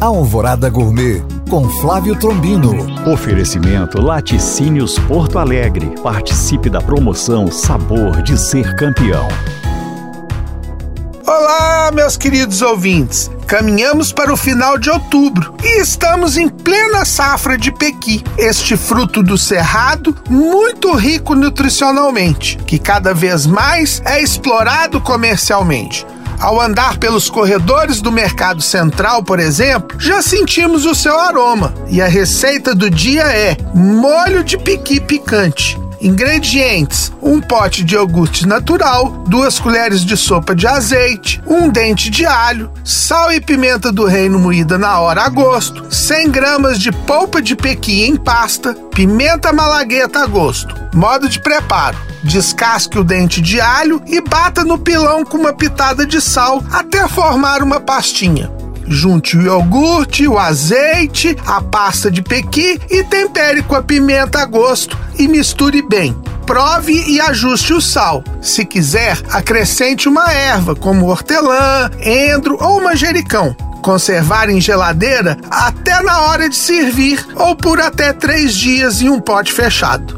Alvorada Gourmet com Flávio Trombino. Oferecimento Laticínios Porto Alegre. Participe da promoção Sabor de Ser Campeão. Olá, meus queridos ouvintes. Caminhamos para o final de outubro e estamos em plena safra de pequi, este fruto do cerrado muito rico nutricionalmente, que cada vez mais é explorado comercialmente. Ao andar pelos corredores do Mercado Central, por exemplo, já sentimos o seu aroma. E a receita do dia é molho de piqui picante. Ingredientes: um pote de iogurte natural, duas colheres de sopa de azeite, um dente de alho, sal e pimenta do reino moída na hora a gosto, 100 gramas de polpa de pequi em pasta, pimenta malagueta a gosto. Modo de preparo: descasque o dente de alho e bata no pilão com uma pitada de sal até formar uma pastinha. Junte o iogurte, o azeite, a pasta de pequi e tempere com a pimenta a gosto e misture bem. Prove e ajuste o sal. Se quiser, acrescente uma erva, como hortelã, endro ou manjericão. Conservar em geladeira até na hora de servir ou por até três dias em um pote fechado.